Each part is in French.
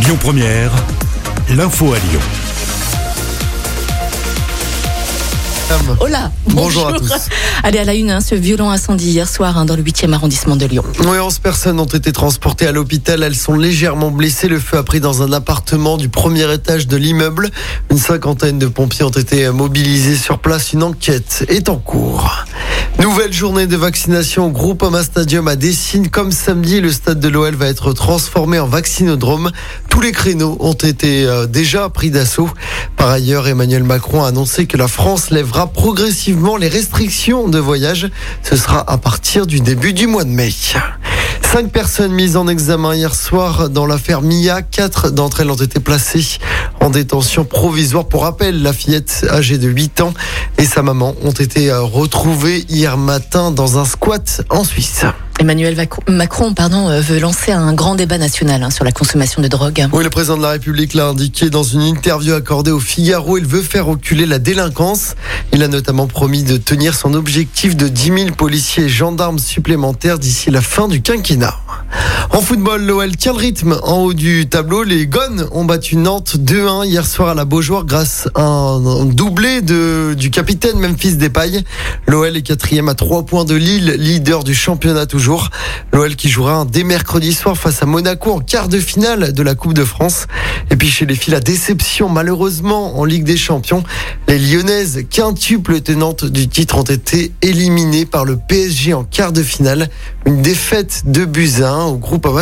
Lyon Première, l'info à Lyon. Hola, Bonjour à tous. Allez, à la une, hein, ce violent incendie hier soir hein, dans le 8e arrondissement de Lyon. Oui, 11 personnes ont été transportées à l'hôpital. Elles sont légèrement blessées. Le feu a pris dans un appartement du premier étage de l'immeuble. Une cinquantaine de pompiers ont été mobilisés sur place. Une enquête est en cours. Nouvelle journée de vaccination au Groupama Stadium à Dessine. Comme samedi, le stade de l'OL va être transformé en vaccinodrome. Tous les créneaux ont été euh, déjà pris d'assaut. Par ailleurs, Emmanuel Macron a annoncé que la France lèvera progressivement les restrictions de voyage. Ce sera à partir du début du mois de mai. Cinq personnes mises en examen hier soir dans l'affaire Mia. Quatre d'entre elles ont été placées en détention provisoire. Pour rappel, la fillette âgée de 8 ans et sa maman ont été euh, retrouvées hier matin dans un squat en Suisse. Emmanuel Macron pardon, euh, veut lancer un grand débat national hein, sur la consommation de drogue. Oui, le président de la République l'a indiqué dans une interview accordée au Figaro. Il veut faire reculer la délinquance. Il a notamment promis de tenir son objectif de 10 000 policiers et gendarmes supplémentaires d'ici la fin du quinquennat. En football, l'OL tient le rythme en haut du tableau. Les Gones ont battu Nantes 2-1 hier soir à la Beaujoire grâce à un doublé de, du capitaine Memphis Depay. L'OL est quatrième à 3 points de Lille, leader du championnat toujours. L'OL qui jouera dès mercredi soir face à Monaco en quart de finale de la Coupe de France. Et puis chez les filles, la déception malheureusement en Ligue des Champions. Les Lyonnaises, quintuples tenantes du titre, ont été éliminées par le PSG en quart de finale. Une défaite de buts à un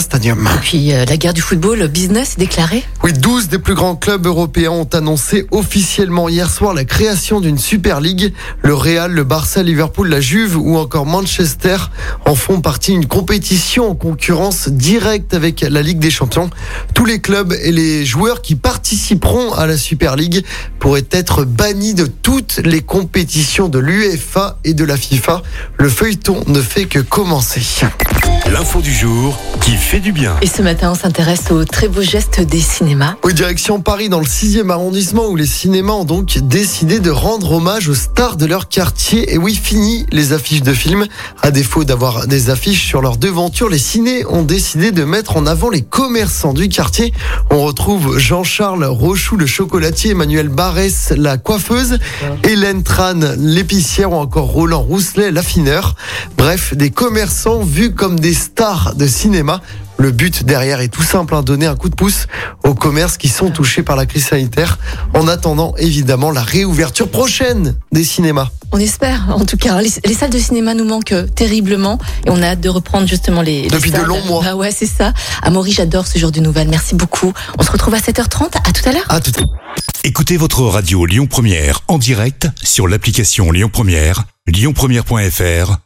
Stadium. Et puis euh, la guerre du football, le business est déclaré. Oui, 12 des plus grands clubs européens ont annoncé officiellement hier soir la création d'une Super League. Le Real, le Barça, Liverpool, la Juve ou encore Manchester en font partie une compétition en concurrence directe avec la Ligue des Champions. Tous les clubs et les joueurs qui participeront à la Super League pourraient être bannis de toutes les compétitions de l'UEFA et de la FIFA. Le feuilleton ne fait que commencer. L'info du jour qui fait du bien. Et ce matin, on s'intéresse aux très beaux gestes des cinémas. Oui, direction Paris, dans le 6e arrondissement, où les cinémas ont donc décidé de rendre hommage aux stars de leur quartier. Et oui, fini les affiches de films. À défaut d'avoir des affiches sur leur devanture, les cinés ont décidé de mettre en avant les commerçants du quartier. On retrouve Jean-Charles Rochou, le chocolatier, Emmanuel Barès, la coiffeuse, Hélène Tran, l'épicière, ou encore Roland Rousselet, l'affineur. Bref, des commerçants vus comme des stars de cinéma. Le but derrière est tout simple, hein, donner un coup de pouce aux commerces qui sont touchés par la crise sanitaire, en attendant évidemment la réouverture prochaine des cinémas. On espère, en tout cas. Les, les salles de cinéma nous manquent terriblement et on a hâte de reprendre justement les. les Depuis de salles. longs mois. Bah ouais, c'est ça. Amaury, j'adore ce genre de nouvelles. Merci beaucoup. On se retrouve à 7h30. À tout à l'heure. À tout à l'heure. Écoutez votre radio Lyon Première en direct sur l'application Lyon Première, lyonpremière.fr